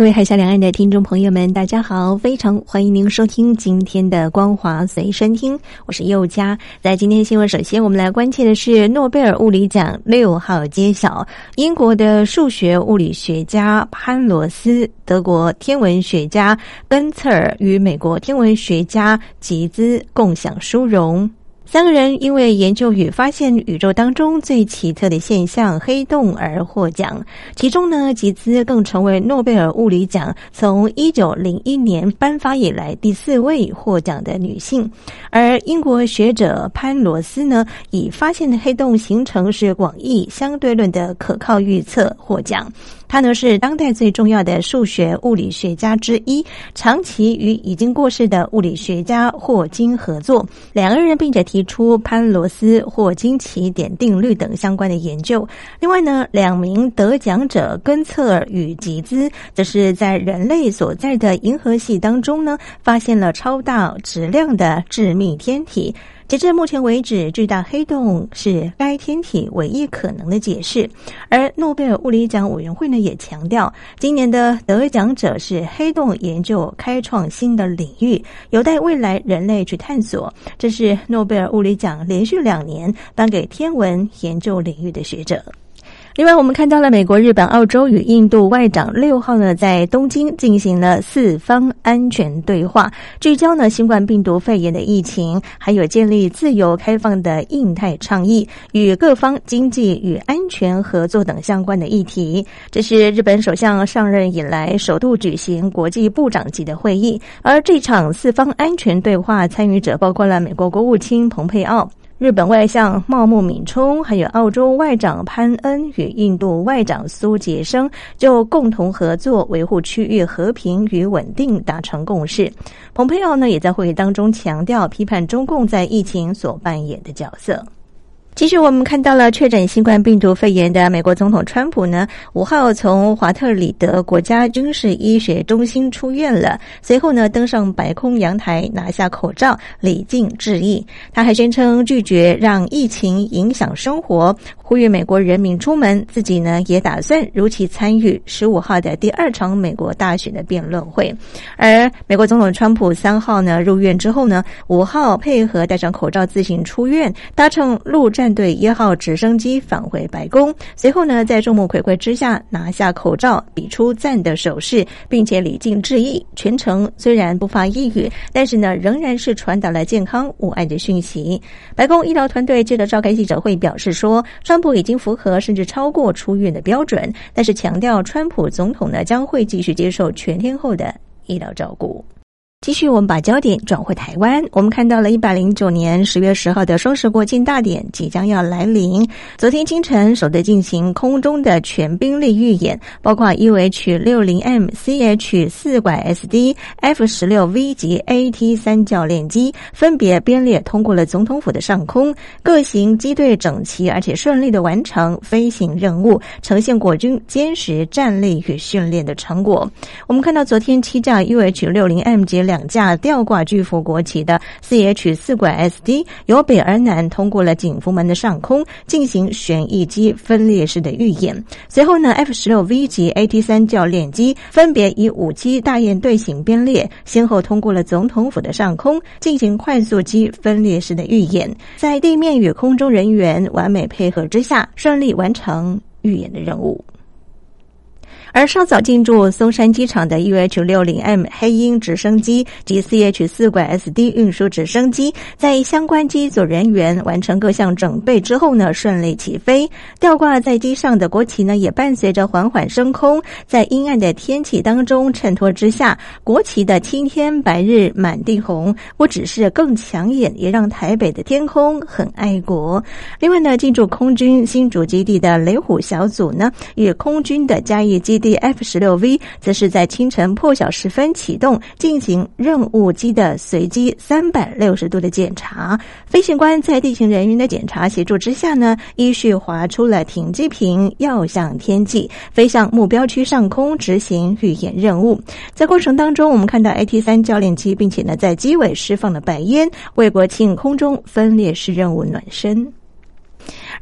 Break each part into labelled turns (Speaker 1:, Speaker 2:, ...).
Speaker 1: 各位海峡两岸的听众朋友们，大家好！非常欢迎您收听今天的光华随身听，我是佑佳。在今天新闻，首先我们来关切的是诺贝尔物理奖六号揭晓，英国的数学物理学家潘罗斯、德国天文学家根茨尔与美国天文学家吉兹共享殊荣。三个人因为研究与发现宇宙当中最奇特的现象——黑洞而获奖。其中呢，吉兹更成为诺贝尔物理奖从一九零一年颁发以来第四位获奖的女性。而英国学者潘罗斯呢，以发现的黑洞形成是广义相对论的可靠预测获奖。他呢是当代最重要的数学物理学家之一，长期与已经过世的物理学家霍金合作，两个人并且提出潘罗斯或惊奇点定律等相关的研究。另外呢，两名得奖者根策尔与吉兹，则是在人类所在的银河系当中呢，发现了超大质量的致密天体。截至目前为止，巨大黑洞是该天体唯一可能的解释。而诺贝尔物理奖委员会呢也强调，今年的得奖者是黑洞研究开创新的领域，有待未来人类去探索。这是诺贝尔物理奖连续两年颁给天文研究领域的学者。另外，我们看到了美国、日本、澳洲与印度外长六号呢，在东京进行了四方安全对话，聚焦呢新冠病毒肺炎的疫情，还有建立自由开放的印太倡议与各方经济与安全合作等相关的议题。这是日本首相上任以来首度举行国际部长级的会议，而这场四方安全对话参与者包括了美国国务卿蓬佩奥。日本外相茂木敏充，还有澳洲外长潘恩与印度外长苏杰生，就共同合作维护区域和平与稳定达成共识。蓬佩奥呢，也在会议当中强调批判中共在疫情所扮演的角色。其实，我们看到了确诊新冠病毒肺炎的美国总统川普呢，五号从华特里德国家军事医学中心出院了。随后呢，登上白宫阳台，拿下口罩，礼敬致意。他还宣称拒绝让疫情影响生活。呼吁美国人民出门，自己呢也打算如期参与十五号的第二场美国大选的辩论会。而美国总统川普三号呢入院之后呢，五号配合戴上口罩自行出院，搭乘陆战队一号直升机返回白宫。随后呢，在众目睽睽之下拿下口罩，比出赞的手势，并且礼敬致意。全程虽然不发一语，但是呢，仍然是传达了健康无碍的讯息。白宫医疗团队接着召开记者会，表示说，川。普已经符合甚至超过出院的标准，但是强调川普总统呢将会继续接受全天候的医疗照顾。继续，我们把焦点转回台湾。我们看到了一百零九年十月十号的双十国庆大典即将要来临。昨天清晨，首队进行空中的全兵力预演，包括 UH 六零 M、CH 四拐 SD、F 十六 V 及 AT 三教练机分别编列通过了总统府的上空，各型机队整齐而且顺利的完成飞行任务，呈现国军坚实战力与训练的成果。我们看到昨天七架 UH 六零 M 接两架吊挂巨幅国旗的 CH 四拐 SD 由北而南通过了景福门的上空，进行旋翼机分列式的预演。随后呢，F 十六 V 级 AT 三教练机分别以五机大雁队形编列，先后通过了总统府的上空，进行快速机分列式的预演。在地面与空中人员完美配合之下，顺利完成预演的任务。而稍早进驻松山机场的 UH 六零 M 黑鹰直升机及 CH 四拐 SD 运输直升机，在相关机组人员完成各项准备之后呢，顺利起飞。吊挂在机上的国旗呢，也伴随着缓缓升空，在阴暗的天气当中衬托之下，国旗的青天白日满地红，不只是更抢眼，也让台北的天空很爱国。另外呢，进驻空军新竹基地的雷虎小组呢，与空军的嘉义基 D F 十六 V 则是在清晨破晓时分启动，进行任务机的随机三百六十度的检查。飞行官在地勤人员的检查协助之下呢，依序划出了停机坪，要向天际飞向目标区上空执行预演任务。在过程当中，我们看到 A T 三教练机，并且呢在机尾释放了白烟，为国庆空中分列式任务暖身。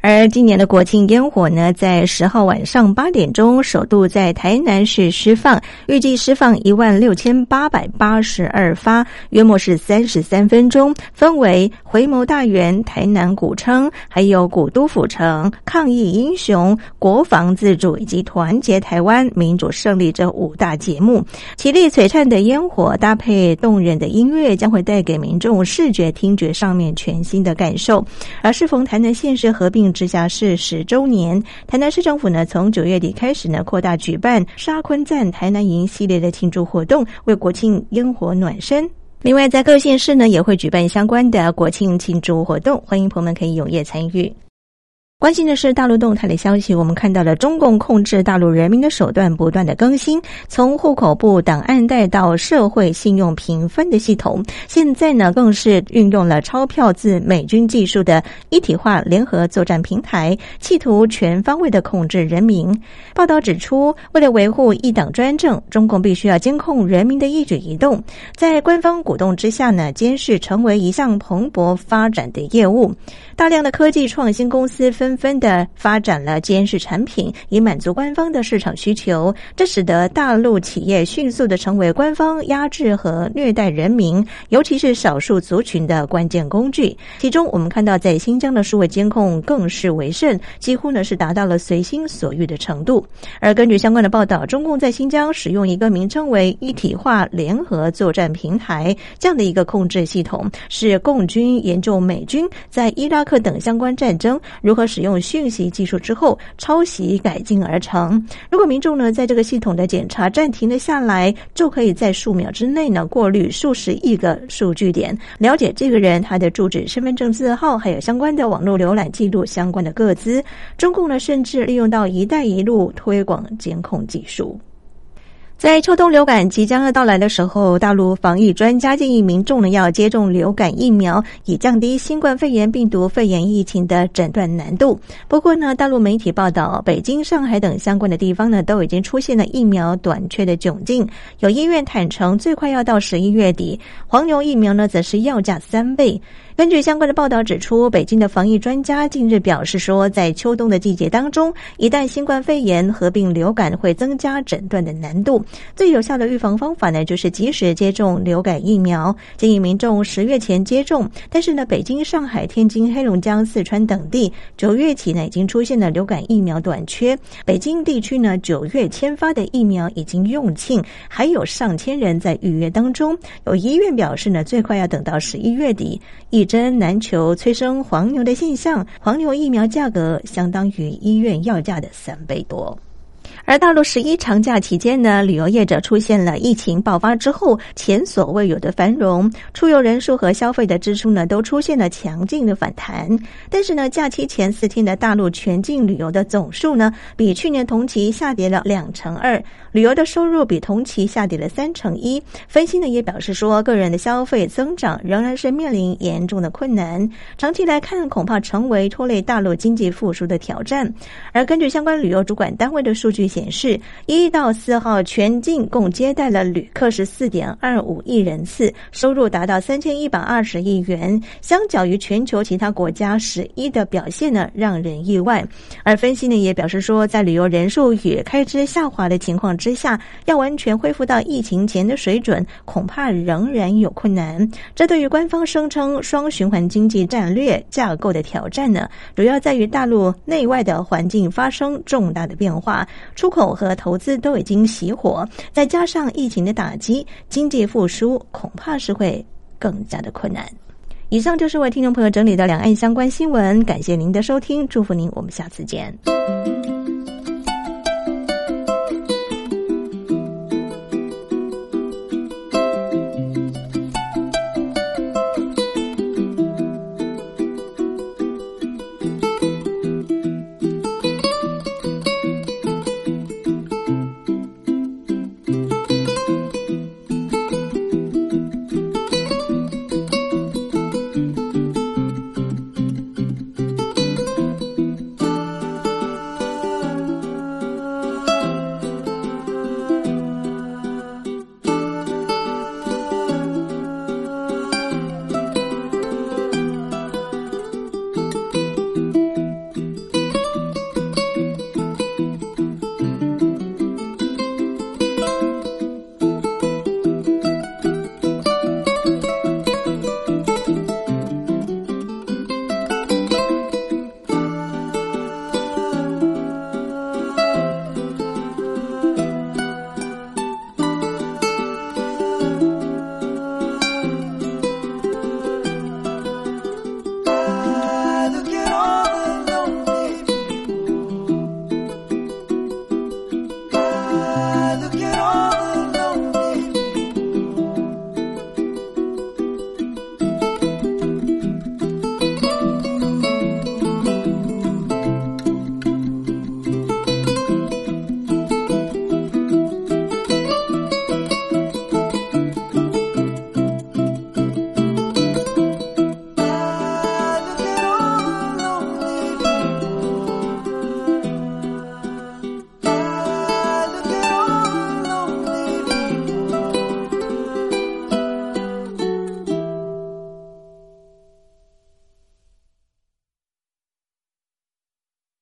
Speaker 1: 而今年的国庆烟火呢，在十号晚上八点钟首度在台南市释放，预计释放一万六千八百八十二发，约莫是三十三分钟，分为回眸大园、台南古称，还有古都府城、抗疫英雄、国防自主以及团结台湾民主胜利这五大节目。绮丽璀璨的烟火搭配动人的音乐，将会带给民众视觉、听觉上面全新的感受。而适逢台南县市合并。直辖市十周年，台南市政府呢，从九月底开始呢，扩大举办沙昆赞台南营系列的庆祝活动，为国庆烟火暖身。另外，在各县市呢，也会举办相关的国庆庆祝活动，欢迎朋友们可以踊跃参与。关心的是大陆动态的消息，我们看到了中共控制大陆人民的手段不断的更新，从户口部档案袋到社会信用评分的系统，现在呢更是运用了钞票自美军技术的一体化联合作战平台，企图全方位的控制人民。报道指出，为了维护一党专政，中共必须要监控人民的一举一动，在官方鼓动之下呢，监视成为一项蓬勃发展的业务。大量的科技创新公司纷纷的发展了监视产品，以满足官方的市场需求。这使得大陆企业迅速的成为官方压制和虐待人民，尤其是少数族群的关键工具。其中，我们看到在新疆的数位监控更是为甚，几乎呢是达到了随心所欲的程度。而根据相关的报道，中共在新疆使用一个名称为“一体化联合作战平台”这样的一个控制系统，是共军研究美军在伊拉克。等相关战争如何使使用讯息技术之后抄袭改进而成。如果民众呢在这个系统的检查暂停了下来，就可以在数秒之内呢过滤数十亿个数据点，了解这个人他的住址、身份证字号，还有相关的网络浏览记录、相关的个资。中共呢甚至利用到“一带一路”推广监控技术。在秋冬流感即将要到来的时候，大陆防疫专家建议民众呢要接种流感疫苗，以降低新冠肺炎病毒肺炎疫情的诊断难度。不过呢，大陆媒体报道，北京、上海等相关的地方呢都已经出现了疫苗短缺的窘境。有医院坦诚，最快要到十一月底，黄牛疫苗呢则是要价三倍。根据相关的报道指出，北京的防疫专家近日表示说，在秋冬的季节当中，一旦新冠肺炎合并流感，会增加诊断的难度。最有效的预防方法呢，就是及时接种流感疫苗，建议民众十月前接种。但是呢，北京、上海、天津、黑龙江、四川等地九月起呢，已经出现了流感疫苗短缺。北京地区呢，九月签发的疫苗已经用罄，还有上千人在预约当中。有医院表示呢，最快要等到十一月底。一真难求，催生黄牛的现象。黄牛疫苗价格相当于医院药价的三倍多。而大陆十一长假期间呢，旅游业者出现了疫情爆发之后前所未有的繁荣，出游人数和消费的支出呢都出现了强劲的反弹。但是呢，假期前四天的大陆全境旅游的总数呢，比去年同期下跌了两成二，旅游的收入比同期下跌了三成一。分析呢也表示说，个人的消费增长仍然是面临严重的困难，长期来看恐怕成为拖累大陆经济复苏的挑战。而根据相关旅游主管单位的数据，显示，一到四号全境共接待了旅客十四点二五亿人次，收入达到三千一百二十亿元。相较于全球其他国家十一的表现呢，让人意外。而分析呢也表示说，在旅游人数与开支下滑的情况之下，要完全恢复到疫情前的水准，恐怕仍然有困难。这对于官方声称双循环经济战略架构的挑战呢，主要在于大陆内外的环境发生重大的变化。出出口和投资都已经熄火，再加上疫情的打击，经济复苏恐怕是会更加的困难。以上就是为听众朋友整理的两岸相关新闻，感谢您的收听，祝福您，我们下次见。